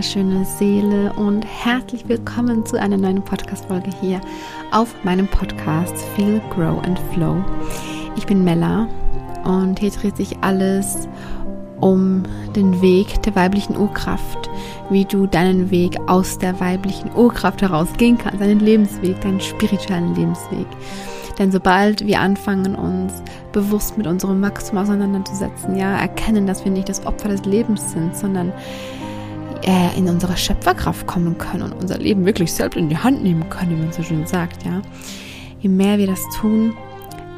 wunderschöne Seele und herzlich willkommen zu einer neuen Podcast-Folge hier auf meinem Podcast Feel, Grow and Flow. Ich bin Mella und hier dreht sich alles um den Weg der weiblichen Urkraft, wie du deinen Weg aus der weiblichen Urkraft herausgehen kannst, deinen Lebensweg, deinen spirituellen Lebensweg. Denn sobald wir anfangen, uns bewusst mit unserem Wachstum auseinanderzusetzen, ja, erkennen, dass wir nicht das Opfer des Lebens sind, sondern äh, in unsere Schöpferkraft kommen können und unser Leben wirklich selbst in die Hand nehmen können, wie man so schön sagt, ja. Je mehr wir das tun,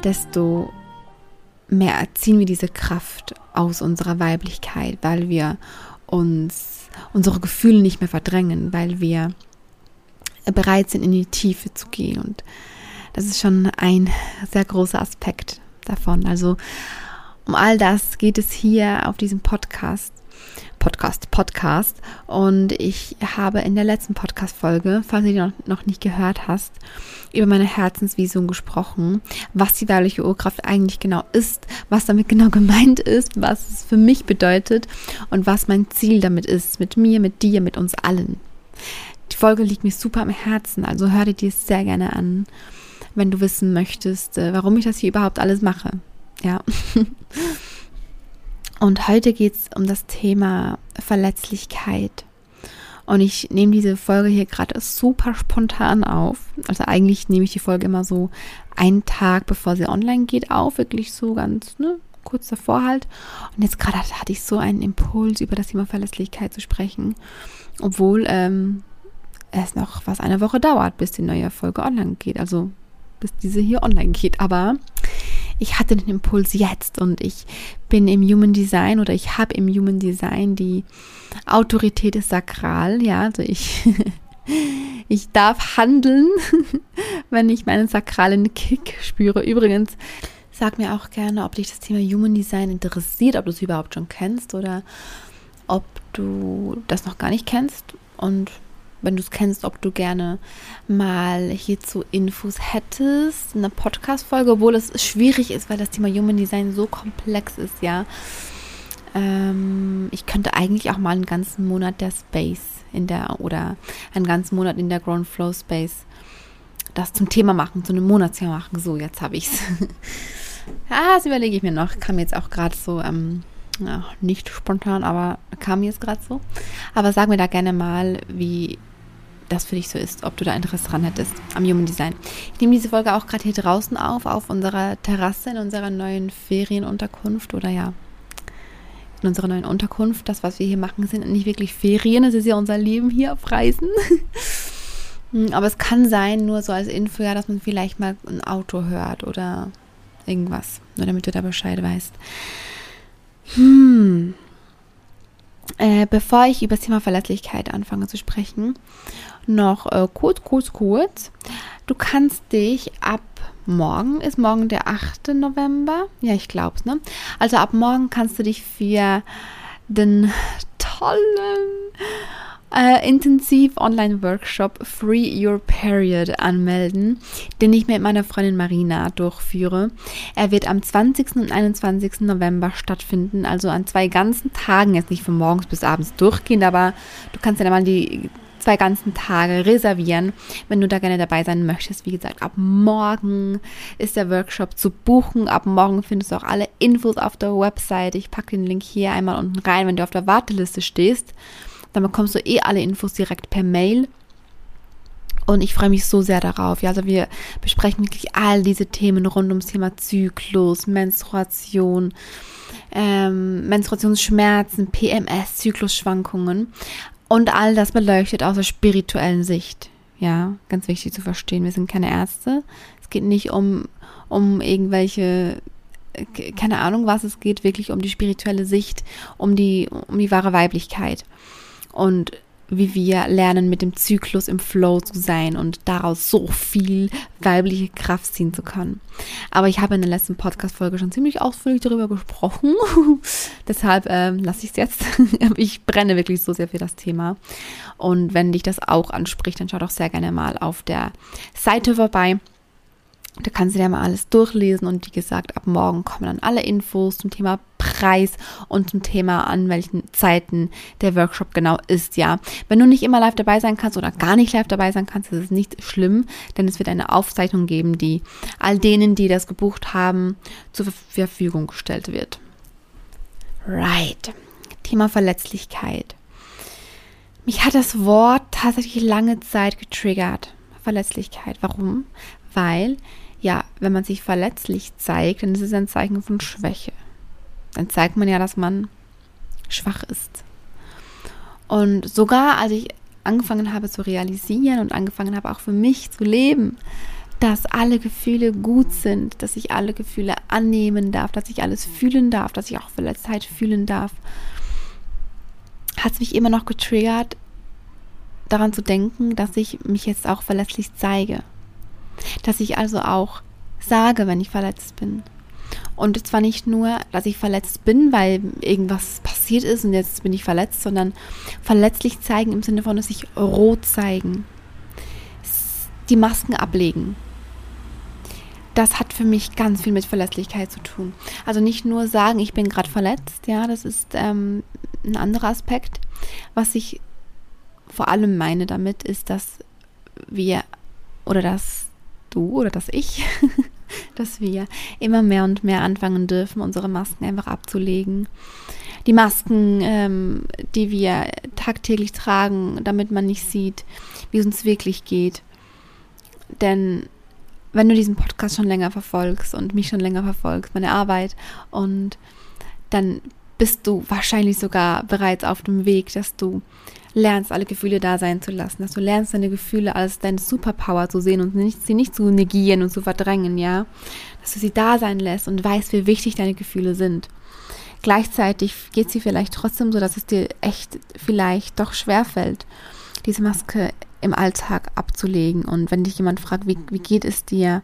desto mehr erziehen wir diese Kraft aus unserer Weiblichkeit, weil wir uns unsere Gefühle nicht mehr verdrängen, weil wir bereit sind, in die Tiefe zu gehen. Und das ist schon ein sehr großer Aspekt davon. Also um all das geht es hier auf diesem Podcast. Podcast, Podcast. Und ich habe in der letzten Podcast-Folge, falls du die noch, noch nicht gehört hast, über meine Herzensvision gesprochen, was die weibliche Urkraft eigentlich genau ist, was damit genau gemeint ist, was es für mich bedeutet und was mein Ziel damit ist, mit mir, mit dir, mit uns allen. Die Folge liegt mir super am Herzen, also hör dir die sehr gerne an, wenn du wissen möchtest, äh, warum ich das hier überhaupt alles mache. Ja. Und heute geht es um das Thema Verletzlichkeit. Und ich nehme diese Folge hier gerade super spontan auf. Also eigentlich nehme ich die Folge immer so einen Tag, bevor sie online geht, auf. Wirklich so ganz, ne, kurz davor halt. Und jetzt gerade hatte ich so einen Impuls, über das Thema Verletzlichkeit zu sprechen. Obwohl ähm, es noch was eine Woche dauert, bis die neue Folge online geht. Also bis diese hier online geht. Aber ich hatte den Impuls jetzt und ich bin im Human Design oder ich habe im Human Design die Autorität des Sakral, ja, also ich ich darf handeln, wenn ich meinen sakralen Kick spüre. Übrigens, sag mir auch gerne, ob dich das Thema Human Design interessiert, ob du es überhaupt schon kennst oder ob du das noch gar nicht kennst und wenn du es kennst, ob du gerne mal hierzu Infos hättest, eine Podcast-Folge, obwohl es schwierig ist, weil das Thema Human Design so komplex ist, ja. Ähm, ich könnte eigentlich auch mal einen ganzen Monat der Space in der oder einen ganzen Monat in der Ground Flow Space das zum Thema machen, zu einem Monatsjahr machen. So, jetzt habe ich es. ja, das überlege ich mir noch. Kam jetzt auch gerade so ähm, ja, nicht spontan, aber kam jetzt gerade so. Aber sag mir da gerne mal, wie das für dich so ist, ob du da Interesse dran hättest am Human Design. Ich nehme diese Folge auch gerade hier draußen auf, auf unserer Terrasse in unserer neuen Ferienunterkunft oder ja, in unserer neuen Unterkunft. Das, was wir hier machen, sind nicht wirklich Ferien, es ist ja unser Leben hier auf Reisen. Aber es kann sein, nur so als Info, ja, dass man vielleicht mal ein Auto hört oder irgendwas, nur damit du da Bescheid weißt. Hm. Äh, bevor ich über das Thema Verletzlichkeit anfange zu sprechen, noch äh, kurz, kurz, kurz. Du kannst dich ab morgen, ist morgen der 8. November? Ja, ich glaube es, ne? Also ab morgen kannst du dich für den tollen äh, intensiv Online-Workshop Free Your Period anmelden, den ich mit meiner Freundin Marina durchführe. Er wird am 20. und 21. November stattfinden, also an zwei ganzen Tagen, jetzt nicht von morgens bis abends durchgehend, aber du kannst ja mal die zwei ganzen Tage reservieren, wenn du da gerne dabei sein möchtest. Wie gesagt, ab morgen ist der Workshop zu buchen. Ab morgen findest du auch alle Infos auf der Website. Ich packe den Link hier einmal unten rein, wenn du auf der Warteliste stehst. Dann bekommst du eh alle Infos direkt per Mail. Und ich freue mich so sehr darauf. Ja, also wir besprechen wirklich all diese Themen rund ums Thema Zyklus, Menstruation, ähm, Menstruationsschmerzen, PMS, Zyklusschwankungen. Und all das beleuchtet aus der spirituellen Sicht. Ja, ganz wichtig zu verstehen. Wir sind keine Ärzte. Es geht nicht um, um irgendwelche keine Ahnung was, es geht wirklich um die spirituelle Sicht, um die, um die wahre Weiblichkeit und wie wir lernen, mit dem Zyklus im Flow zu sein und daraus so viel weibliche Kraft ziehen zu können. Aber ich habe in der letzten Podcast-Folge schon ziemlich ausführlich darüber gesprochen. Deshalb äh, lasse ich es jetzt. ich brenne wirklich so sehr für das Thema. Und wenn dich das auch anspricht, dann schau doch sehr gerne mal auf der Seite vorbei Da kannst du dir mal alles durchlesen und wie gesagt, ab morgen kommen dann alle Infos zum Thema Preis und zum Thema, an welchen Zeiten der Workshop genau ist, ja. Wenn du nicht immer live dabei sein kannst oder gar nicht live dabei sein kannst, ist es nicht schlimm, denn es wird eine Aufzeichnung geben, die all denen, die das gebucht haben, zur Verfügung gestellt wird. Right. Thema Verletzlichkeit. Mich hat das Wort tatsächlich lange Zeit getriggert. Verletzlichkeit. Warum? Weil ja, wenn man sich verletzlich zeigt, dann ist es ein Zeichen von Schwäche. Dann zeigt man ja, dass man schwach ist. Und sogar als ich angefangen habe zu realisieren und angefangen habe auch für mich zu leben, dass alle Gefühle gut sind, dass ich alle Gefühle annehmen darf, dass ich alles fühlen darf, dass ich auch Verletztheit fühlen darf, hat es mich immer noch getriggert, daran zu denken, dass ich mich jetzt auch verletzlich zeige. Dass ich also auch sage, wenn ich verletzt bin. Und zwar nicht nur, dass ich verletzt bin, weil irgendwas passiert ist und jetzt bin ich verletzt, sondern verletzlich zeigen im Sinne von, dass ich rot zeigen. Die Masken ablegen. Das hat für mich ganz viel mit Verletzlichkeit zu tun. Also nicht nur sagen, ich bin gerade verletzt, ja, das ist ähm, ein anderer Aspekt. Was ich vor allem meine damit, ist, dass wir oder dass du oder dass ich, dass wir immer mehr und mehr anfangen dürfen, unsere Masken einfach abzulegen. Die Masken, ähm, die wir tagtäglich tragen, damit man nicht sieht, wie es uns wirklich geht. Denn wenn du diesen Podcast schon länger verfolgst und mich schon länger verfolgst, meine Arbeit, und dann bist du wahrscheinlich sogar bereits auf dem Weg, dass du lernst, alle Gefühle da sein zu lassen, dass du lernst, deine Gefühle als deine Superpower zu sehen und nicht, sie nicht zu negieren und zu verdrängen, ja, dass du sie da sein lässt und weißt, wie wichtig deine Gefühle sind. Gleichzeitig geht sie vielleicht trotzdem so, dass es dir echt vielleicht doch schwerfällt, diese Maske im Alltag abzulegen. Und wenn dich jemand fragt, wie, wie geht es dir,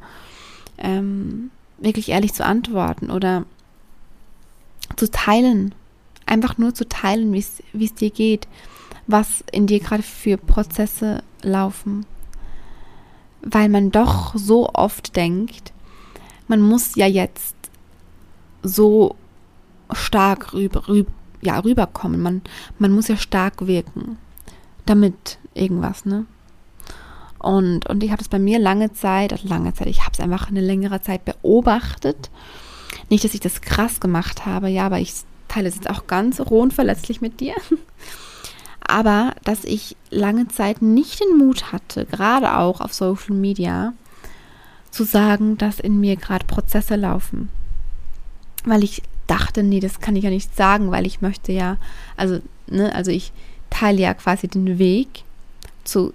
ähm, wirklich ehrlich zu antworten oder zu teilen, einfach nur zu teilen, wie es dir geht, was in dir gerade für Prozesse laufen. Weil man doch so oft denkt, man muss ja jetzt so stark rüber, rüber, ja, rüberkommen. Man, man muss ja stark wirken, damit irgendwas, ne? Und, und ich habe es bei mir lange Zeit, also lange Zeit, ich habe es einfach eine längere Zeit beobachtet. Nicht, dass ich das krass gemacht habe, ja, aber ich teile es jetzt auch ganz roh und verletzlich mit dir aber dass ich lange Zeit nicht den Mut hatte, gerade auch auf Social Media, zu sagen, dass in mir gerade Prozesse laufen. Weil ich dachte, nee, das kann ich ja nicht sagen, weil ich möchte ja, also, ne, also ich teile ja quasi den Weg zu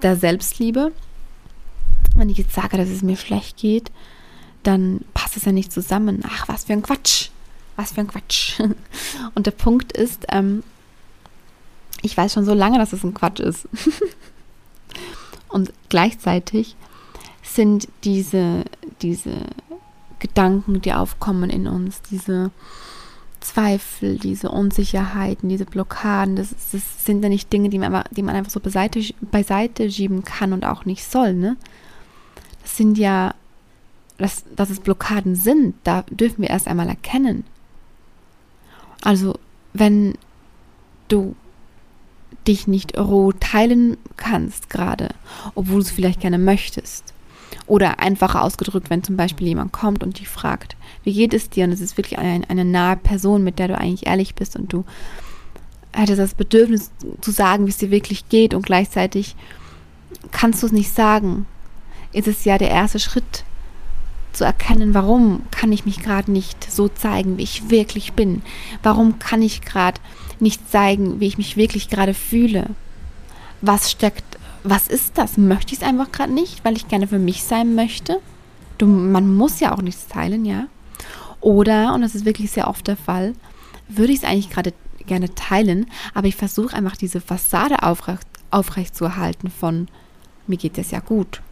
der Selbstliebe. Wenn ich jetzt sage, dass es mir schlecht geht, dann passt es ja nicht zusammen. Ach, was für ein Quatsch. Was für ein Quatsch. Und der Punkt ist, ähm, ich weiß schon so lange, dass es ein Quatsch ist. Und gleichzeitig sind diese, diese Gedanken, die aufkommen in uns, diese Zweifel, diese Unsicherheiten, diese Blockaden, das, das sind ja nicht Dinge, die man, einfach, die man einfach so beiseite, beiseite schieben kann und auch nicht soll. Ne? Das sind ja, dass, dass es Blockaden sind, da dürfen wir erst einmal erkennen. Also, wenn du dich nicht roh teilen kannst gerade, obwohl du es vielleicht gerne möchtest. Oder einfacher ausgedrückt, wenn zum Beispiel jemand kommt und dich fragt, wie geht es dir? Und es ist wirklich eine, eine nahe Person, mit der du eigentlich ehrlich bist und du hättest das Bedürfnis zu sagen, wie es dir wirklich geht und gleichzeitig kannst du es nicht sagen, ist es ja der erste Schritt zu erkennen, warum kann ich mich gerade nicht so zeigen, wie ich wirklich bin? Warum kann ich gerade nicht zeigen, wie ich mich wirklich gerade fühle. Was steckt, was ist das? Möchte ich es einfach gerade nicht, weil ich gerne für mich sein möchte? Du, man muss ja auch nichts teilen, ja? Oder, und das ist wirklich sehr oft der Fall, würde ich es eigentlich gerade gerne teilen, aber ich versuche einfach diese Fassade aufrecht, aufrecht zu erhalten von mir geht es ja gut.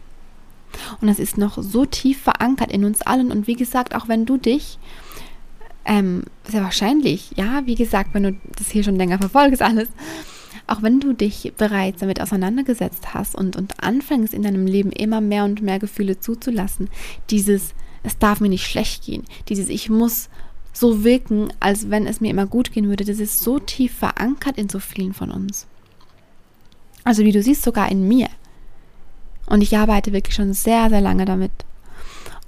Und das ist noch so tief verankert in uns allen. Und wie gesagt, auch wenn du dich ähm, sehr wahrscheinlich, ja, wie gesagt, wenn du das hier schon länger verfolgst, alles. auch wenn du dich bereits damit auseinandergesetzt hast und, und anfängst in deinem Leben immer mehr und mehr Gefühle zuzulassen, dieses, es darf mir nicht schlecht gehen, dieses, ich muss so wirken, als wenn es mir immer gut gehen würde, das ist so tief verankert in so vielen von uns. Also wie du siehst, sogar in mir. Und ich arbeite wirklich schon sehr, sehr lange damit.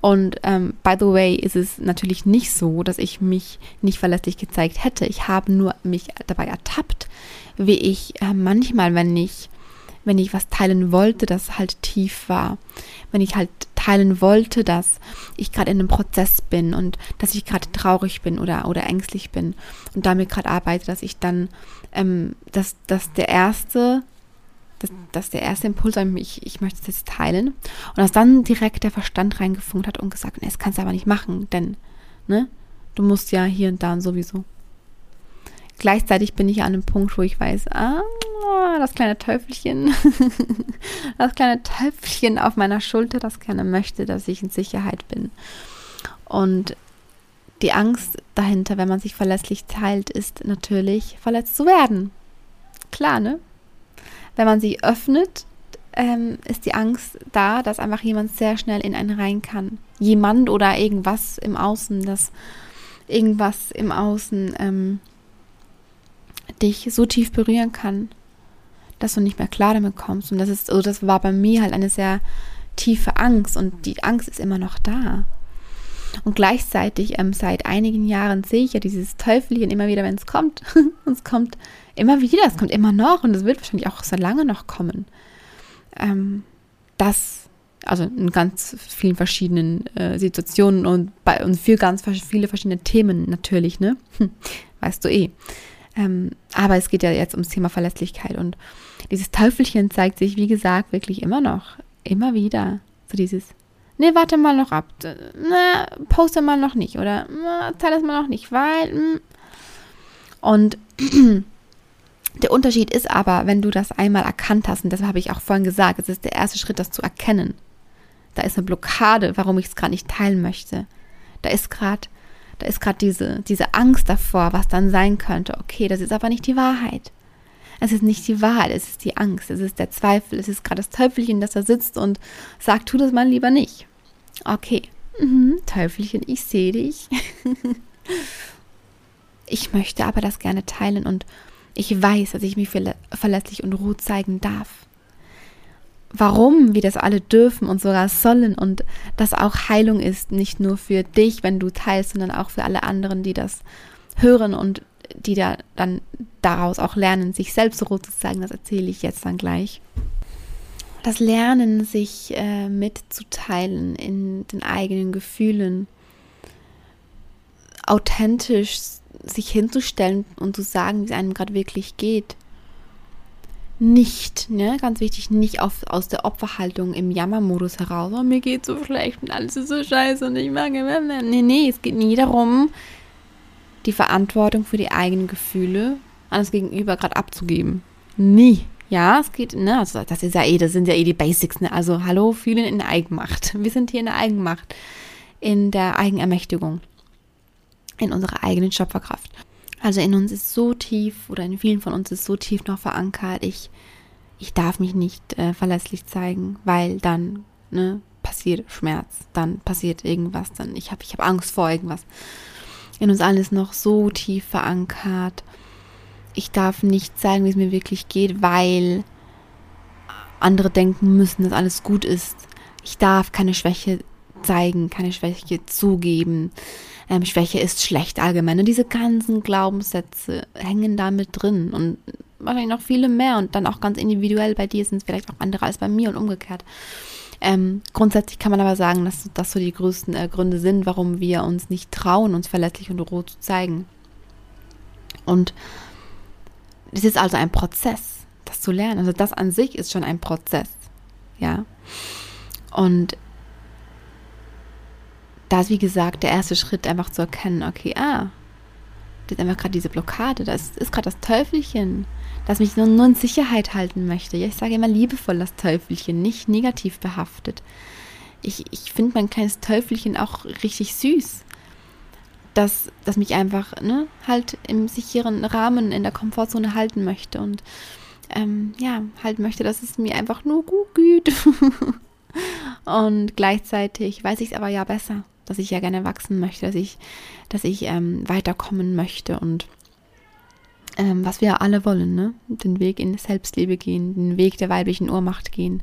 Und ähm, by the way ist es natürlich nicht so, dass ich mich nicht verlässlich gezeigt hätte. Ich habe nur mich dabei ertappt, wie ich äh, manchmal, wenn ich, wenn ich was teilen wollte, das halt tief war, wenn ich halt teilen wollte, dass ich gerade in einem Prozess bin und dass ich gerade traurig bin oder, oder ängstlich bin und damit gerade arbeite, dass ich dann, ähm, dass, dass der erste das, das der erste Impuls war, ich, ich möchte es jetzt teilen. Und dass dann direkt der Verstand reingefunkt hat und gesagt, nee, das kannst du aber nicht machen, denn ne, du musst ja hier und da und sowieso. Gleichzeitig bin ich an einem Punkt, wo ich weiß, ah, das kleine Teufelchen, das kleine Teufelchen auf meiner Schulter, das gerne möchte, dass ich in Sicherheit bin. Und die Angst dahinter, wenn man sich verlässlich teilt, ist natürlich, verletzt zu werden. Klar, ne? Wenn man sie öffnet, ähm, ist die Angst da, dass einfach jemand sehr schnell in einen rein kann. Jemand oder irgendwas im Außen, dass irgendwas im Außen ähm, dich so tief berühren kann, dass du nicht mehr klar damit kommst. Und das ist, also das war bei mir halt eine sehr tiefe Angst und die Angst ist immer noch da. Und gleichzeitig ähm, seit einigen Jahren sehe ich ja dieses Teufelchen immer wieder, wenn es kommt. und es kommt immer wieder, es kommt immer noch und es wird wahrscheinlich auch so lange noch kommen. Ähm, das, also in ganz vielen verschiedenen äh, Situationen und, bei, und für ganz viele verschiedene Themen natürlich, ne? Weißt du eh. Ähm, aber es geht ja jetzt ums Thema Verlässlichkeit und dieses Teufelchen zeigt sich, wie gesagt, wirklich immer noch, immer wieder. So dieses, ne, warte mal noch ab, ne, poste mal noch nicht oder ne, teile das mal noch nicht, weil. Hm. Und Der Unterschied ist aber, wenn du das einmal erkannt hast, und das habe ich auch vorhin gesagt, es ist der erste Schritt, das zu erkennen. Da ist eine Blockade, warum ich es gerade nicht teilen möchte. Da ist gerade da ist gerade diese, diese Angst davor, was dann sein könnte. Okay, das ist aber nicht die Wahrheit. Es ist nicht die Wahrheit, es ist die Angst, es ist der Zweifel, es ist gerade das Teufelchen, das da sitzt und sagt, tu das mal lieber nicht. Okay, mhm, Teufelchen, ich sehe dich. ich möchte aber das gerne teilen und ich weiß, dass ich mich verlässlich und ruhig zeigen darf. Warum wir das alle dürfen und sogar sollen und dass auch Heilung ist, nicht nur für dich, wenn du teilst, sondern auch für alle anderen, die das hören und die da dann daraus auch lernen, sich selbst ruhig zu zeigen, das erzähle ich jetzt dann gleich. Das Lernen, sich äh, mitzuteilen in den eigenen Gefühlen, authentisch sich hinzustellen und zu sagen, wie es einem gerade wirklich geht. Nicht, ne, ganz wichtig, nicht auf, aus der Opferhaltung im Jammermodus heraus. Oh, mir geht so schlecht und alles ist so scheiße und ich mag. Nee, nee, es geht nie darum, die Verantwortung für die eigenen Gefühle an das Gegenüber gerade abzugeben. Nie. Ja, es geht, ne, also das ist ja eh, das sind ja eh die Basics, ne? Also hallo, fühlen in der Eigenmacht. Wir sind hier in der Eigenmacht, in der Eigenermächtigung in unserer eigenen Schöpferkraft. Also in uns ist so tief oder in vielen von uns ist so tief noch verankert, ich, ich darf mich nicht äh, verlässlich zeigen, weil dann ne, passiert Schmerz, dann passiert irgendwas, dann ich habe ich hab Angst vor irgendwas. In uns alles noch so tief verankert. Ich darf nicht zeigen, wie es mir wirklich geht, weil andere denken müssen, dass alles gut ist. Ich darf keine Schwäche zeigen, keine Schwäche zugeben ähm, Schwäche ist schlecht allgemein. Und diese ganzen Glaubenssätze hängen da mit drin und wahrscheinlich noch viele mehr und dann auch ganz individuell. Bei dir sind es vielleicht auch andere als bei mir und umgekehrt. Ähm, grundsätzlich kann man aber sagen, dass das so die größten äh, Gründe sind, warum wir uns nicht trauen, uns verletzlich und roh zu zeigen. Und es ist also ein Prozess, das zu lernen. Also das an sich ist schon ein Prozess. Ja. Und da ist, wie gesagt, der erste Schritt, einfach zu erkennen, okay, ah, das ist einfach gerade diese Blockade, das ist gerade das Teufelchen, das mich nur, nur in Sicherheit halten möchte. Ja, ich sage immer liebevoll das Teufelchen, nicht negativ behaftet. Ich, ich finde mein kleines Teufelchen auch richtig süß. Das, das mich einfach, ne, halt im sicheren Rahmen in der Komfortzone halten möchte. Und ähm, ja, halt möchte, dass es mir einfach nur gut geht. und gleichzeitig weiß ich es aber ja besser, dass ich ja gerne wachsen möchte, dass ich, dass ich ähm, weiterkommen möchte und ähm, was wir alle wollen, ne? Den Weg in Selbstliebe gehen, den Weg der weiblichen Urmacht gehen.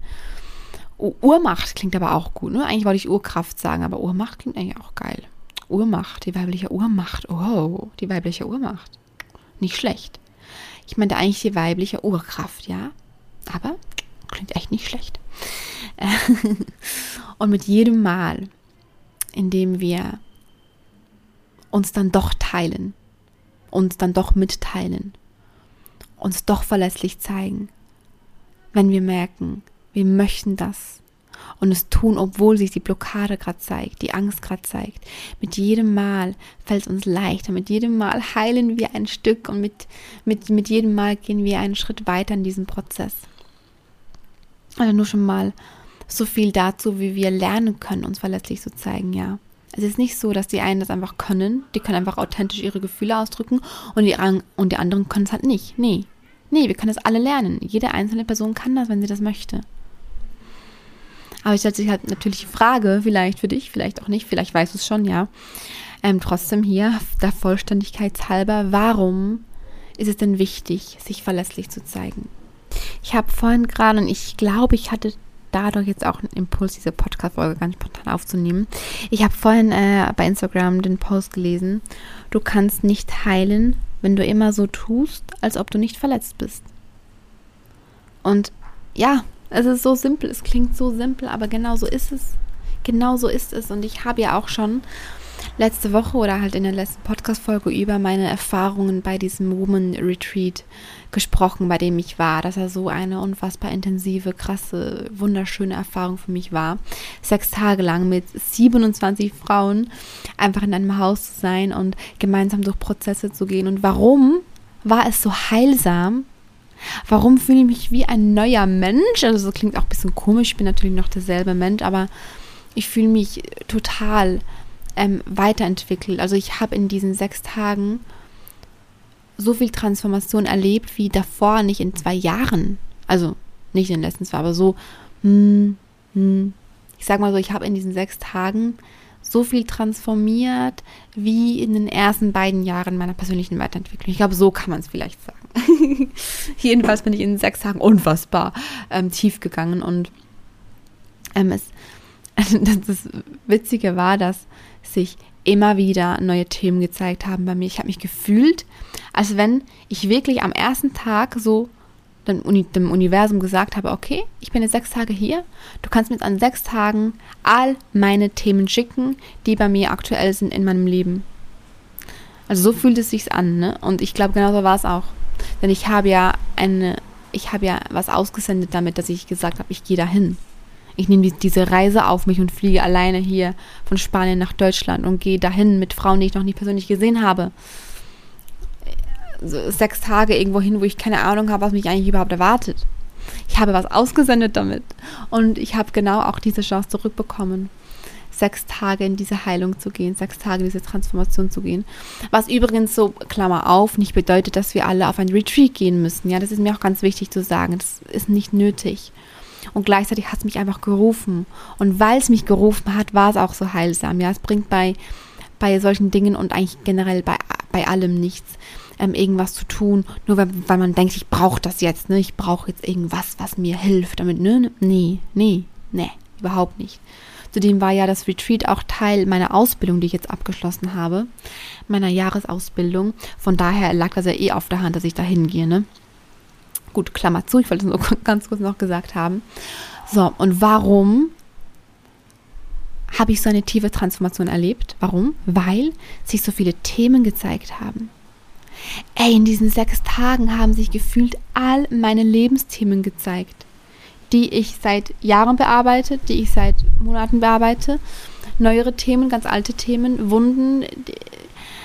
Urmacht klingt aber auch gut, ne? Eigentlich wollte ich Urkraft sagen, aber Urmacht klingt eigentlich auch geil. Urmacht, die weibliche Urmacht. Oh, die weibliche Urmacht. Nicht schlecht. Ich meinte eigentlich die weibliche Urkraft, ja. Aber klingt echt nicht schlecht. Und mit jedem Mal, in dem wir uns dann doch teilen, uns dann doch mitteilen, uns doch verlässlich zeigen, wenn wir merken, wir möchten das und es tun, obwohl sich die Blockade gerade zeigt, die Angst gerade zeigt. Mit jedem Mal fällt es uns leichter, mit jedem Mal heilen wir ein Stück und mit, mit, mit jedem Mal gehen wir einen Schritt weiter in diesem Prozess. Also nur schon mal so viel dazu, wie wir lernen können, uns verletzlich zu zeigen, ja. Es ist nicht so, dass die einen das einfach können, die können einfach authentisch ihre Gefühle ausdrücken und die, und die anderen können es halt nicht. Nee. Nee, wir können das alle lernen. Jede einzelne Person kann das, wenn sie das möchte. Aber ich stellt sich halt natürlich die Frage, vielleicht für dich, vielleicht auch nicht, vielleicht weißt du es schon, ja. Ähm, trotzdem hier, der Vollständigkeit halber, warum ist es denn wichtig, sich verlässlich zu zeigen? Ich habe vorhin gerade, und ich glaube, ich hatte dadurch jetzt auch einen Impuls, diese Podcast-Folge ganz spontan aufzunehmen. Ich habe vorhin äh, bei Instagram den Post gelesen, du kannst nicht heilen, wenn du immer so tust, als ob du nicht verletzt bist. Und ja, es ist so simpel, es klingt so simpel, aber genau so ist es. Genau so ist es. Und ich habe ja auch schon letzte Woche oder halt in der letzten Podcast-Folge über meine Erfahrungen bei diesem Woman Retreat gesprochen, bei dem ich war, dass er so eine unfassbar intensive, krasse, wunderschöne Erfahrung für mich war. Sechs Tage lang mit 27 Frauen einfach in einem Haus zu sein und gemeinsam durch Prozesse zu gehen. Und warum war es so heilsam? Warum fühle ich mich wie ein neuer Mensch? Also, das klingt auch ein bisschen komisch. Ich bin natürlich noch derselbe Mensch, aber ich fühle mich total ähm, weiterentwickelt. Also, ich habe in diesen sechs Tagen so viel Transformation erlebt wie davor nicht in zwei Jahren. Also, nicht in den letzten zwei, aber so, hm, hm. ich sag mal so, ich habe in diesen sechs Tagen so viel transformiert wie in den ersten beiden Jahren meiner persönlichen Weiterentwicklung. Ich glaube, so kann man es vielleicht sagen. Jedenfalls bin ich in sechs Tagen unfassbar ähm, tief gegangen und ähm, es, das Witzige war, dass sich immer wieder neue Themen gezeigt haben bei mir. Ich habe mich gefühlt, als wenn ich wirklich am ersten Tag so dem, Uni, dem Universum gesagt habe, okay, ich bin jetzt sechs Tage hier, du kannst mir jetzt an sechs Tagen all meine Themen schicken, die bei mir aktuell sind in meinem Leben. Also so fühlt es sich an, ne? Und ich glaube, genauso war es auch. Denn ich habe ja eine, ich habe ja was ausgesendet damit, dass ich gesagt habe, ich gehe dahin. Ich nehme diese Reise auf mich und fliege alleine hier von Spanien nach Deutschland und gehe dahin mit Frauen, die ich noch nicht persönlich gesehen habe so sechs Tage irgendwo hin, wo ich keine Ahnung habe, was mich eigentlich überhaupt erwartet. Ich habe was ausgesendet damit und ich habe genau auch diese Chance zurückbekommen, sechs Tage in diese Heilung zu gehen, sechs Tage in diese Transformation zu gehen. Was übrigens so, Klammer auf, nicht bedeutet, dass wir alle auf ein Retreat gehen müssen. Ja, das ist mir auch ganz wichtig zu sagen. Das ist nicht nötig. Und gleichzeitig hat es mich einfach gerufen. Und weil es mich gerufen hat, war es auch so heilsam. Ja, es bringt bei, bei solchen Dingen und eigentlich generell bei, bei allem nichts ähm, irgendwas zu tun, nur weil, weil man denkt, ich brauche das jetzt, ne? Ich brauche jetzt irgendwas, was mir hilft, damit, ne? Nee, nee, nee, überhaupt nicht. Zudem war ja das Retreat auch Teil meiner Ausbildung, die ich jetzt abgeschlossen habe, meiner Jahresausbildung. Von daher lag das ja eh auf der Hand, dass ich da hingehe, ne? Gut, Klammer zu, ich wollte es nur ganz kurz noch gesagt haben. So, und warum habe ich so eine tiefe Transformation erlebt? Warum? Weil sich so viele Themen gezeigt haben. Ey, in diesen sechs Tagen haben sich gefühlt all meine Lebensthemen gezeigt, die ich seit Jahren bearbeite, die ich seit Monaten bearbeite. Neuere Themen, ganz alte Themen, Wunden,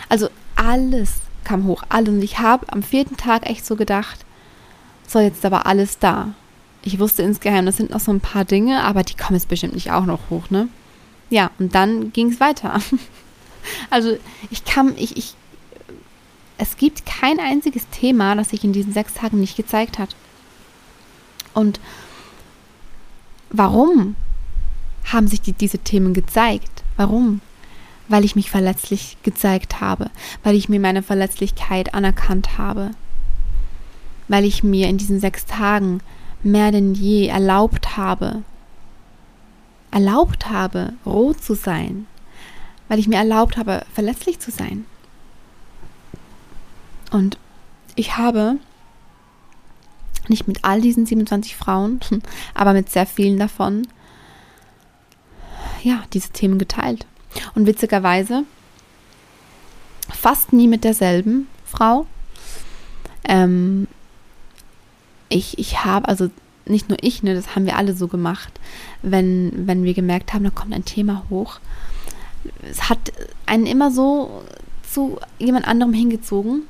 also alles kam hoch, alles. Und ich habe am vierten Tag echt so gedacht, so jetzt aber alles da. Ich wusste insgeheim, das sind noch so ein paar Dinge, aber die kommen jetzt bestimmt nicht auch noch hoch, ne? Ja, und dann ging es weiter. Also ich kann, ich, ich es gibt kein einziges Thema, das sich in diesen sechs Tagen nicht gezeigt hat. Und warum haben sich die, diese Themen gezeigt? Warum? Weil ich mich verletzlich gezeigt habe, weil ich mir meine Verletzlichkeit anerkannt habe, weil ich mir in diesen sechs Tagen mehr denn je erlaubt habe, erlaubt habe, roh zu sein, weil ich mir erlaubt habe, verletzlich zu sein. Und ich habe nicht mit all diesen 27 Frauen, aber mit sehr vielen davon, ja, diese Themen geteilt. Und witzigerweise fast nie mit derselben Frau. Ähm, ich, ich habe, also nicht nur ich, ne, das haben wir alle so gemacht, wenn, wenn wir gemerkt haben, da kommt ein Thema hoch. Es hat einen immer so zu jemand anderem hingezogen.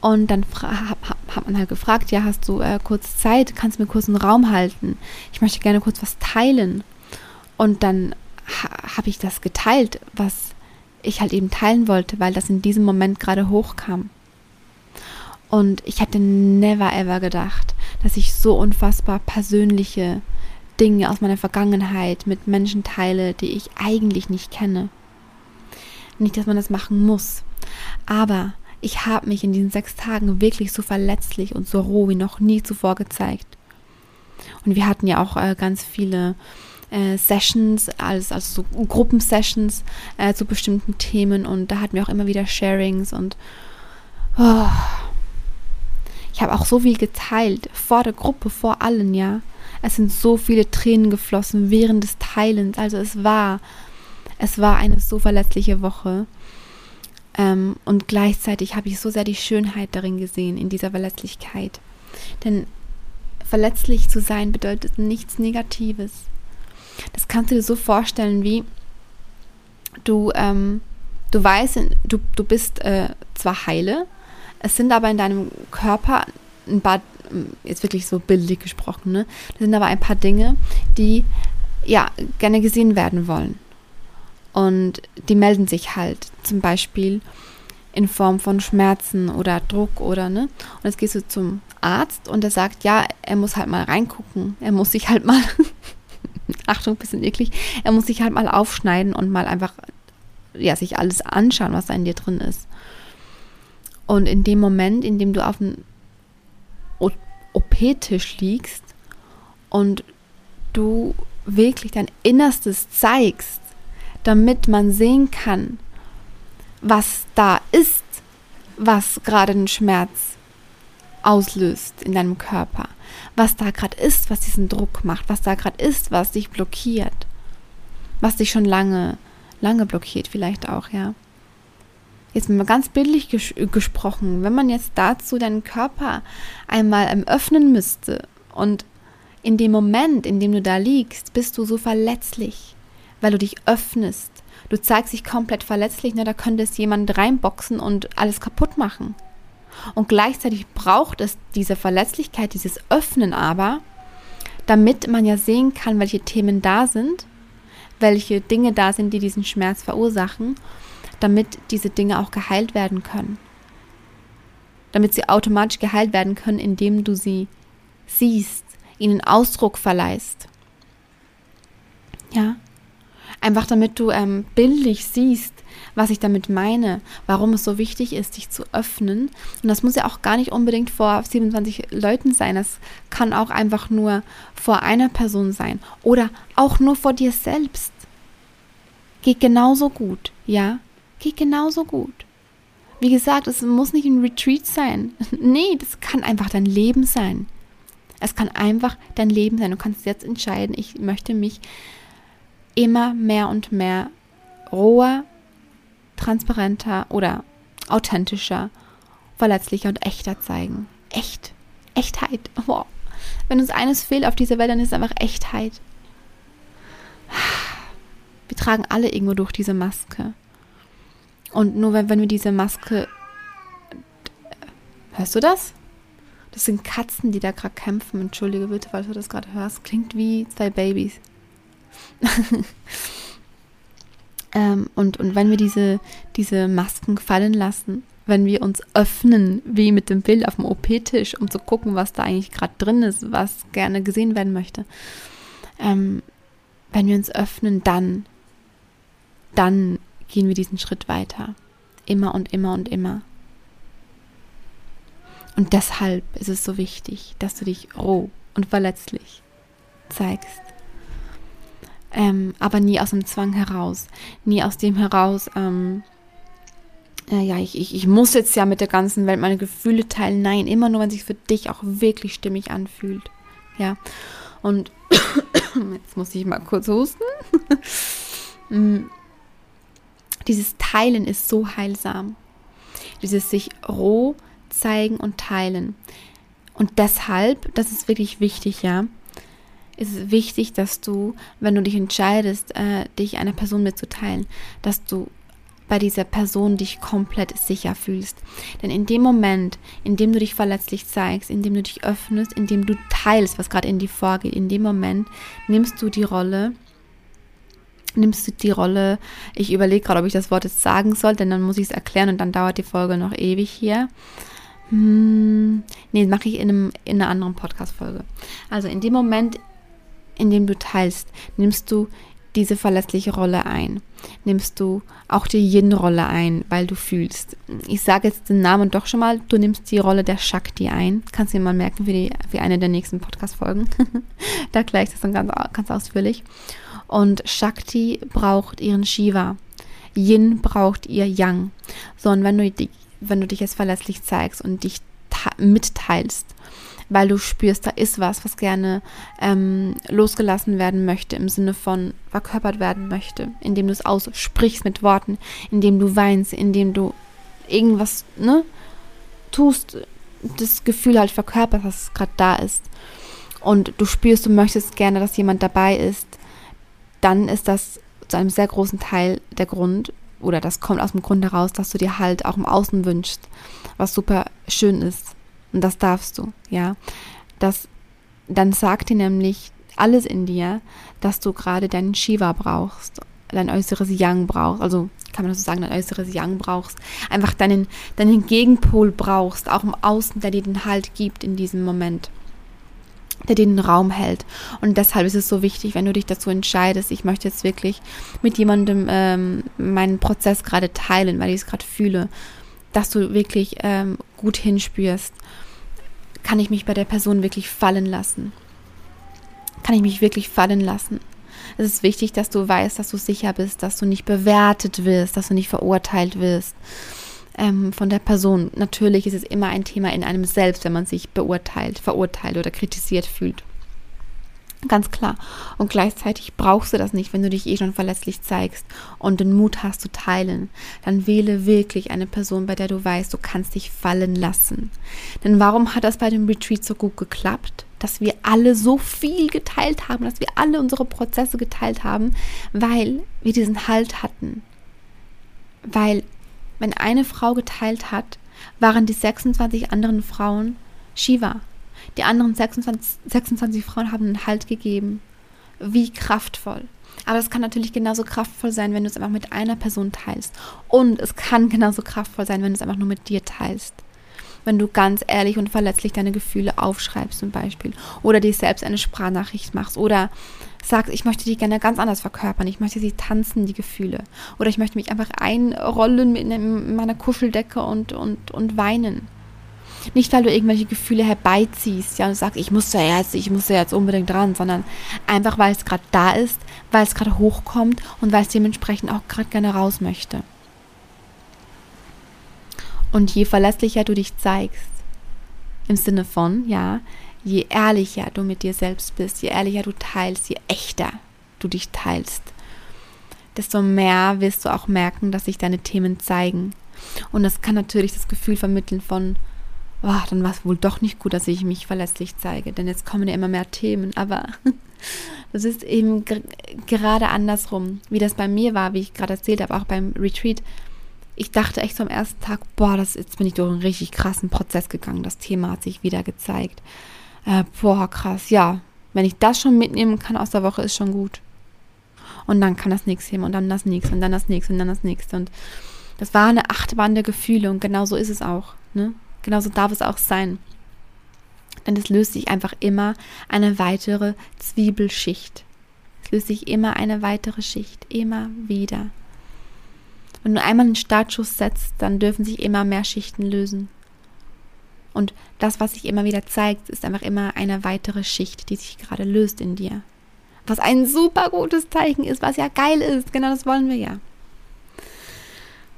Und dann hat, man halt gefragt, ja, hast du äh, kurz Zeit, kannst du mir kurz einen Raum halten? Ich möchte gerne kurz was teilen. Und dann ha, habe ich das geteilt, was ich halt eben teilen wollte, weil das in diesem Moment gerade hochkam. Und ich hätte never ever gedacht, dass ich so unfassbar persönliche Dinge aus meiner Vergangenheit mit Menschen teile, die ich eigentlich nicht kenne. Nicht, dass man das machen muss, aber ich habe mich in diesen sechs Tagen wirklich so verletzlich und so roh wie noch nie zuvor gezeigt. Und wir hatten ja auch äh, ganz viele äh, Sessions, also, also so Gruppensessions äh, zu bestimmten Themen und da hatten wir auch immer wieder Sharings und oh, ich habe auch so viel geteilt, vor der Gruppe, vor allen, ja. Es sind so viele Tränen geflossen während des Teilens. Also es war, es war eine so verletzliche Woche. Ähm, und gleichzeitig habe ich so sehr die Schönheit darin gesehen, in dieser Verletzlichkeit. Denn verletzlich zu sein bedeutet nichts Negatives. Das kannst du dir so vorstellen, wie du, ähm, du weißt, du, du bist äh, zwar heile, es sind aber in deinem Körper ein paar, jetzt wirklich so bildlich gesprochen, ne? Das sind aber ein paar Dinge, die ja gerne gesehen werden wollen. Und die melden sich halt zum Beispiel in Form von Schmerzen oder Druck oder ne. Und jetzt gehst du zum Arzt und er sagt, ja, er muss halt mal reingucken. Er muss sich halt mal, Achtung, bisschen eklig, er muss sich halt mal aufschneiden und mal einfach, ja, sich alles anschauen, was da in dir drin ist. Und in dem Moment, in dem du auf dem OP-Tisch liegst und du wirklich dein Innerstes zeigst, damit man sehen kann, was da ist, was gerade den Schmerz auslöst in deinem Körper, was da gerade ist, was diesen Druck macht, was da gerade ist, was dich blockiert, was dich schon lange, lange blockiert vielleicht auch, ja. Jetzt mal ganz bildlich ges gesprochen, wenn man jetzt dazu deinen Körper einmal öffnen müsste und in dem Moment, in dem du da liegst, bist du so verletzlich, weil du dich öffnest. Du zeigst dich komplett verletzlich, ne, da könnte es jemand reinboxen und alles kaputt machen. Und gleichzeitig braucht es diese Verletzlichkeit, dieses Öffnen aber, damit man ja sehen kann, welche Themen da sind, welche Dinge da sind, die diesen Schmerz verursachen damit diese Dinge auch geheilt werden können. Damit sie automatisch geheilt werden können, indem du sie siehst, ihnen Ausdruck verleihst. Ja, einfach damit du ähm, bildlich siehst, was ich damit meine, warum es so wichtig ist, dich zu öffnen. Und das muss ja auch gar nicht unbedingt vor 27 Leuten sein. Das kann auch einfach nur vor einer Person sein oder auch nur vor dir selbst. Geht genauso gut, ja geht genauso gut. Wie gesagt, es muss nicht ein Retreat sein. Nee, das kann einfach dein Leben sein. Es kann einfach dein Leben sein. Du kannst jetzt entscheiden, ich möchte mich immer mehr und mehr roher, transparenter oder authentischer, verletzlicher und echter zeigen. Echt. Echtheit. Wow. Wenn uns eines fehlt auf dieser Welt, dann ist es einfach Echtheit. Wir tragen alle irgendwo durch diese Maske. Und nur wenn, wenn wir diese Maske. Hörst du das? Das sind Katzen, die da gerade kämpfen. Entschuldige bitte, weil du das gerade hörst. Klingt wie zwei Babys. ähm, und, und wenn wir diese, diese Masken fallen lassen wenn wir uns öffnen, wie mit dem Bild auf dem OP-Tisch, um zu gucken, was da eigentlich gerade drin ist, was gerne gesehen werden möchte. Ähm, wenn wir uns öffnen, dann, dann gehen wir diesen Schritt weiter. Immer und immer und immer. Und deshalb ist es so wichtig, dass du dich roh und verletzlich zeigst. Ähm, aber nie aus dem Zwang heraus, nie aus dem heraus, ähm, äh, ja, ich, ich, ich muss jetzt ja mit der ganzen Welt meine Gefühle teilen. Nein, immer nur, wenn sich für dich auch wirklich stimmig anfühlt. Ja, und jetzt muss ich mal kurz husten. Mm. Dieses Teilen ist so heilsam. Dieses sich roh zeigen und teilen. Und deshalb, das ist wirklich wichtig, ja, ist es wichtig, dass du, wenn du dich entscheidest, äh, dich einer Person mitzuteilen, dass du bei dieser Person dich komplett sicher fühlst. Denn in dem Moment, in dem du dich verletzlich zeigst, in dem du dich öffnest, in dem du teilst, was gerade in dir vorgeht, in dem Moment nimmst du die Rolle, nimmst du die Rolle, ich überlege gerade, ob ich das Wort jetzt sagen soll, denn dann muss ich es erklären und dann dauert die Folge noch ewig hier. Hm, nee, mache ich in, einem, in einer anderen Podcast-Folge. Also in dem Moment, in dem du teilst, nimmst du diese verlässliche Rolle ein. Nimmst du auch die Yin-Rolle ein, weil du fühlst. Ich sage jetzt den Namen doch schon mal, du nimmst die Rolle der Shakti ein. Kannst du dir mal merken für, die, für eine der nächsten Podcast-Folgen. da gleich das dann ganz, ganz ausführlich. Und Shakti braucht ihren Shiva. Yin braucht ihr Yang. So, und wenn du, wenn du dich jetzt verlässlich zeigst und dich mitteilst, weil du spürst, da ist was, was gerne ähm, losgelassen werden möchte, im Sinne von verkörpert werden möchte, indem du es aussprichst mit Worten, indem du weinst, indem du irgendwas ne, tust, das Gefühl halt verkörpert, was gerade da ist. Und du spürst, du möchtest gerne, dass jemand dabei ist, dann ist das zu einem sehr großen Teil der Grund, oder das kommt aus dem Grund heraus, dass du dir halt auch im Außen wünschst, was super schön ist. Und das darfst du, ja. Das, dann sagt dir nämlich alles in dir, dass du gerade deinen Shiva brauchst, dein äußeres Yang brauchst, also kann man das so sagen, dein äußeres Yang brauchst, einfach deinen, deinen Gegenpol brauchst, auch im Außen, der dir den Halt gibt in diesem Moment der dir den Raum hält. Und deshalb ist es so wichtig, wenn du dich dazu entscheidest, ich möchte jetzt wirklich mit jemandem ähm, meinen Prozess gerade teilen, weil ich es gerade fühle, dass du wirklich ähm, gut hinspürst, kann ich mich bei der Person wirklich fallen lassen? Kann ich mich wirklich fallen lassen? Es ist wichtig, dass du weißt, dass du sicher bist, dass du nicht bewertet wirst, dass du nicht verurteilt wirst ähm, von der Person. Natürlich ist es immer ein Thema in einem selbst, wenn man sich beurteilt, verurteilt oder kritisiert fühlt. Ganz klar. Und gleichzeitig brauchst du das nicht, wenn du dich eh schon verletzlich zeigst und den Mut hast zu teilen. Dann wähle wirklich eine Person, bei der du weißt, du kannst dich fallen lassen. Denn warum hat das bei dem Retreat so gut geklappt? Dass wir alle so viel geteilt haben, dass wir alle unsere Prozesse geteilt haben, weil wir diesen Halt hatten. Weil, wenn eine Frau geteilt hat, waren die 26 anderen Frauen Shiva. Die anderen 26, 26 Frauen haben einen Halt gegeben. Wie kraftvoll. Aber es kann natürlich genauso kraftvoll sein, wenn du es einfach mit einer Person teilst. Und es kann genauso kraftvoll sein, wenn du es einfach nur mit dir teilst. Wenn du ganz ehrlich und verletzlich deine Gefühle aufschreibst zum Beispiel. Oder dir selbst eine Sprachnachricht machst. Oder sagst, ich möchte die gerne ganz anders verkörpern. Ich möchte sie tanzen, die Gefühle. Oder ich möchte mich einfach einrollen in meiner Kuscheldecke und, und, und weinen. Nicht, weil du irgendwelche Gefühle herbeiziehst, ja, und sagst, ich muss ja jetzt, ich muss ja jetzt unbedingt dran, sondern einfach, weil es gerade da ist, weil es gerade hochkommt und weil es dementsprechend auch gerade gerne raus möchte. Und je verlässlicher du dich zeigst, im Sinne von, ja, je ehrlicher du mit dir selbst bist, je ehrlicher du teilst, je echter du dich teilst, desto mehr wirst du auch merken, dass sich deine Themen zeigen. Und das kann natürlich das Gefühl vermitteln von, oh, dann war es wohl doch nicht gut, dass ich mich verlässlich zeige, denn jetzt kommen ja immer mehr Themen. Aber das ist eben gerade andersrum, wie das bei mir war, wie ich gerade erzählt habe, auch beim Retreat. Ich dachte echt so am ersten Tag, boah, das, jetzt bin ich durch einen richtig krassen Prozess gegangen. Das Thema hat sich wieder gezeigt. Äh, boah, krass, ja. Wenn ich das schon mitnehmen kann aus der Woche, ist schon gut. Und dann kann das nächste Thema und dann das nächste und dann das nächste und dann das nächste. Und Das war eine Achterbahn der Gefühle und genau so ist es auch. Ne? Genauso darf es auch sein. Denn es löst sich einfach immer eine weitere Zwiebelschicht. Es löst sich immer eine weitere Schicht, immer wieder. Wenn du einmal einen Startschuss setzt, dann dürfen sich immer mehr Schichten lösen. Und das, was sich immer wieder zeigt, ist einfach immer eine weitere Schicht, die sich gerade löst in dir. Was ein super gutes Zeichen ist, was ja geil ist. Genau das wollen wir ja.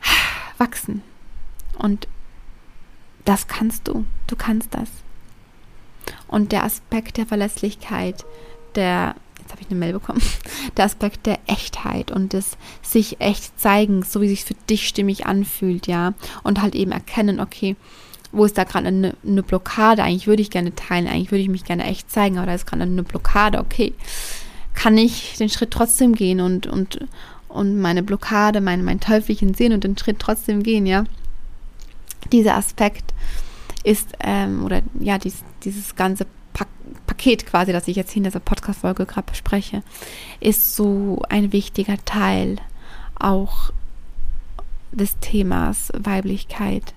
Wachsen. Und das kannst du. Du kannst das. Und der Aspekt der Verlässlichkeit, der, jetzt habe ich eine Mail bekommen, der Aspekt der Echtheit und des sich echt zeigen, so wie sich für dich stimmig anfühlt, ja. Und halt eben erkennen, okay, wo ist da gerade eine, eine, Blockade? Eigentlich würde ich gerne teilen, eigentlich würde ich mich gerne echt zeigen, aber da ist gerade eine Blockade, okay. Kann ich den Schritt trotzdem gehen und, und, und meine Blockade, mein, mein Teufelchen sehen und den Schritt trotzdem gehen, ja? Dieser Aspekt ist, ähm, oder ja, dies, dieses ganze Pak Paket quasi, das ich jetzt in dieser Podcast-Folge gerade bespreche, ist so ein wichtiger Teil auch des Themas Weiblichkeit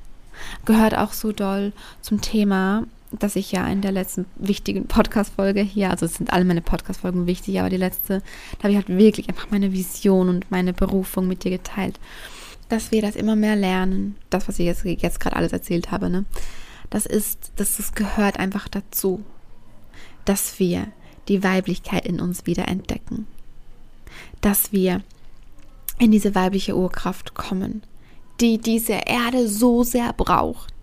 gehört auch so doll zum Thema, dass ich ja in der letzten wichtigen Podcast-Folge hier, also es sind alle meine Podcast-Folgen wichtig, aber die letzte, da habe ich halt wirklich einfach meine Vision und meine Berufung mit dir geteilt. Dass wir das immer mehr lernen, das, was ich jetzt, jetzt gerade alles erzählt habe, ne? Das ist, dass es gehört einfach dazu, dass wir die Weiblichkeit in uns wieder entdecken. Dass wir in diese weibliche Urkraft kommen die diese Erde so sehr braucht.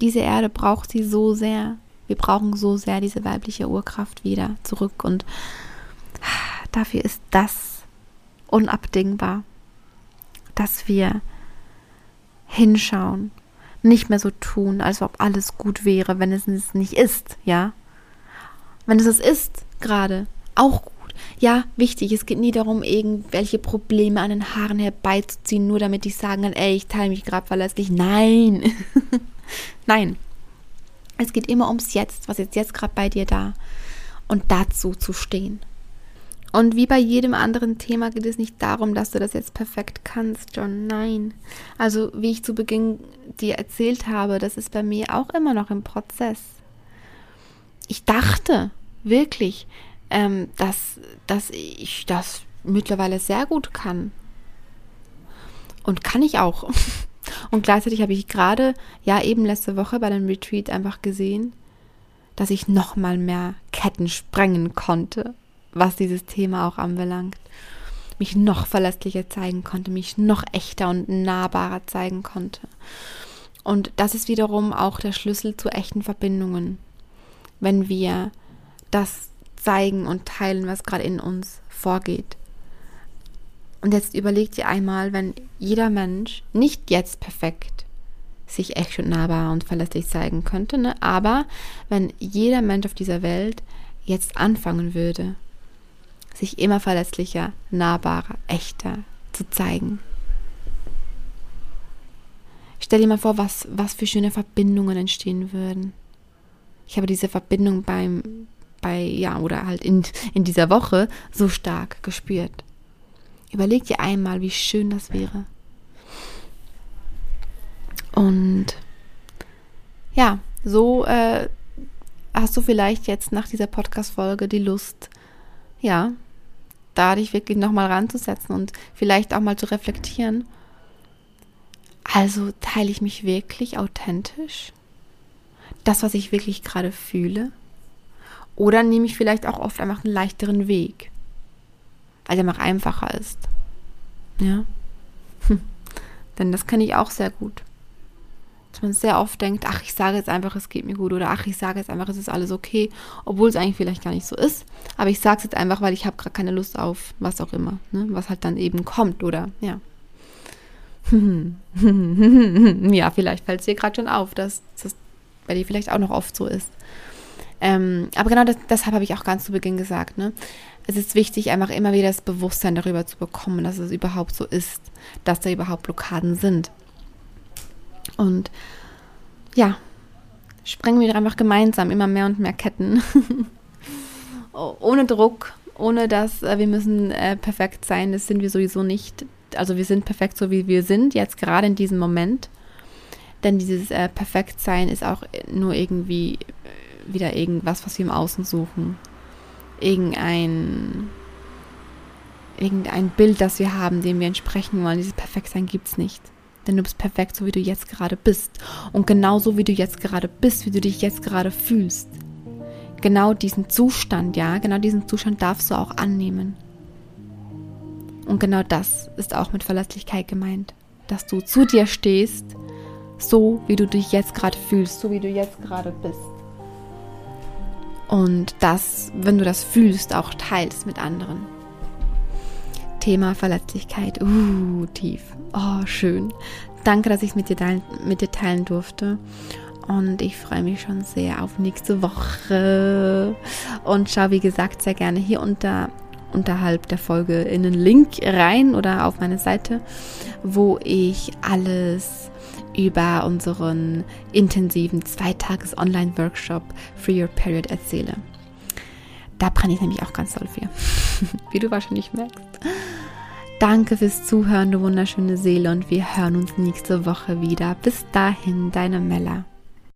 Diese Erde braucht sie so sehr. Wir brauchen so sehr diese weibliche Urkraft wieder zurück und dafür ist das unabdingbar, dass wir hinschauen, nicht mehr so tun, als ob alles gut wäre, wenn es nicht ist, ja? Wenn es es ist, gerade, auch gut ja, wichtig, es geht nie darum, irgendwelche Probleme an den Haaren herbeizuziehen, nur damit ich sagen kann, ey, ich teile mich gerade verlässlich. Nein. Nein. Es geht immer ums Jetzt, was ist jetzt gerade bei dir da. Und dazu zu stehen. Und wie bei jedem anderen Thema geht es nicht darum, dass du das jetzt perfekt kannst, John. Nein. Also, wie ich zu Beginn dir erzählt habe, das ist bei mir auch immer noch im Prozess. Ich dachte wirklich, ähm, dass, dass ich das mittlerweile sehr gut kann. Und kann ich auch. Und gleichzeitig habe ich gerade, ja, eben letzte Woche bei dem Retreat einfach gesehen, dass ich noch mal mehr Ketten sprengen konnte, was dieses Thema auch anbelangt. Mich noch verlässlicher zeigen konnte, mich noch echter und nahbarer zeigen konnte. Und das ist wiederum auch der Schlüssel zu echten Verbindungen. Wenn wir das zeigen und teilen, was gerade in uns vorgeht. Und jetzt überleg dir einmal, wenn jeder Mensch nicht jetzt perfekt sich echt und nahbar und verlässlich zeigen könnte, ne? aber wenn jeder Mensch auf dieser Welt jetzt anfangen würde, sich immer verlässlicher, nahbarer, echter zu zeigen. Stell dir mal vor, was, was für schöne Verbindungen entstehen würden. Ich habe diese Verbindung beim, bei, ja, oder halt in, in dieser Woche so stark gespürt. Überleg dir einmal, wie schön das wäre. Und ja, so äh, hast du vielleicht jetzt nach dieser Podcast-Folge die Lust, ja, da dich wirklich nochmal ranzusetzen und vielleicht auch mal zu reflektieren. Also teile ich mich wirklich authentisch? Das, was ich wirklich gerade fühle? Oder nehme ich vielleicht auch oft einfach einen leichteren Weg, weil der noch einfacher ist. Ja. Hm. Denn das kenne ich auch sehr gut. Dass man sehr oft denkt, ach, ich sage jetzt einfach, es geht mir gut oder ach, ich sage jetzt einfach, es ist alles okay, obwohl es eigentlich vielleicht gar nicht so ist. Aber ich sage es jetzt einfach, weil ich habe gerade keine Lust auf was auch immer, ne? was halt dann eben kommt oder ja. ja, vielleicht fällt es dir gerade schon auf, dass das bei dir vielleicht auch noch oft so ist. Ähm, aber genau das, deshalb habe ich auch ganz zu Beginn gesagt, ne? Es ist wichtig, einfach immer wieder das Bewusstsein darüber zu bekommen, dass es überhaupt so ist, dass da überhaupt Blockaden sind. Und ja, sprengen wir einfach gemeinsam immer mehr und mehr Ketten. ohne Druck, ohne dass äh, wir müssen äh, perfekt sein, das sind wir sowieso nicht. Also wir sind perfekt so, wie wir sind, jetzt gerade in diesem Moment. Denn dieses äh, Perfektsein ist auch nur irgendwie äh, wieder irgendwas, was wir im Außen suchen. Irgendein, irgendein Bild, das wir haben, dem wir entsprechen wollen. Dieses Perfektsein gibt es nicht. Denn du bist perfekt, so wie du jetzt gerade bist. Und genauso wie du jetzt gerade bist, wie du dich jetzt gerade fühlst. Genau diesen Zustand, ja, genau diesen Zustand darfst du auch annehmen. Und genau das ist auch mit Verlässlichkeit gemeint. Dass du zu dir stehst, so wie du dich jetzt gerade fühlst, so wie du jetzt gerade bist. Und das, wenn du das fühlst, auch teilst mit anderen. Thema Verletzlichkeit. Uh, tief. Oh, schön. Danke, dass ich es mit dir teilen, mit dir teilen durfte. Und ich freue mich schon sehr auf nächste Woche. Und schau, wie gesagt, sehr gerne hier unter unterhalb der Folge in einen Link rein oder auf meine Seite, wo ich alles über unseren intensiven Zweitages Online-Workshop Free Your Period erzähle. Da brenne ich nämlich auch ganz toll für, wie du wahrscheinlich merkst. Danke fürs Zuhören, du wunderschöne Seele, und wir hören uns nächste Woche wieder. Bis dahin, deine Mella.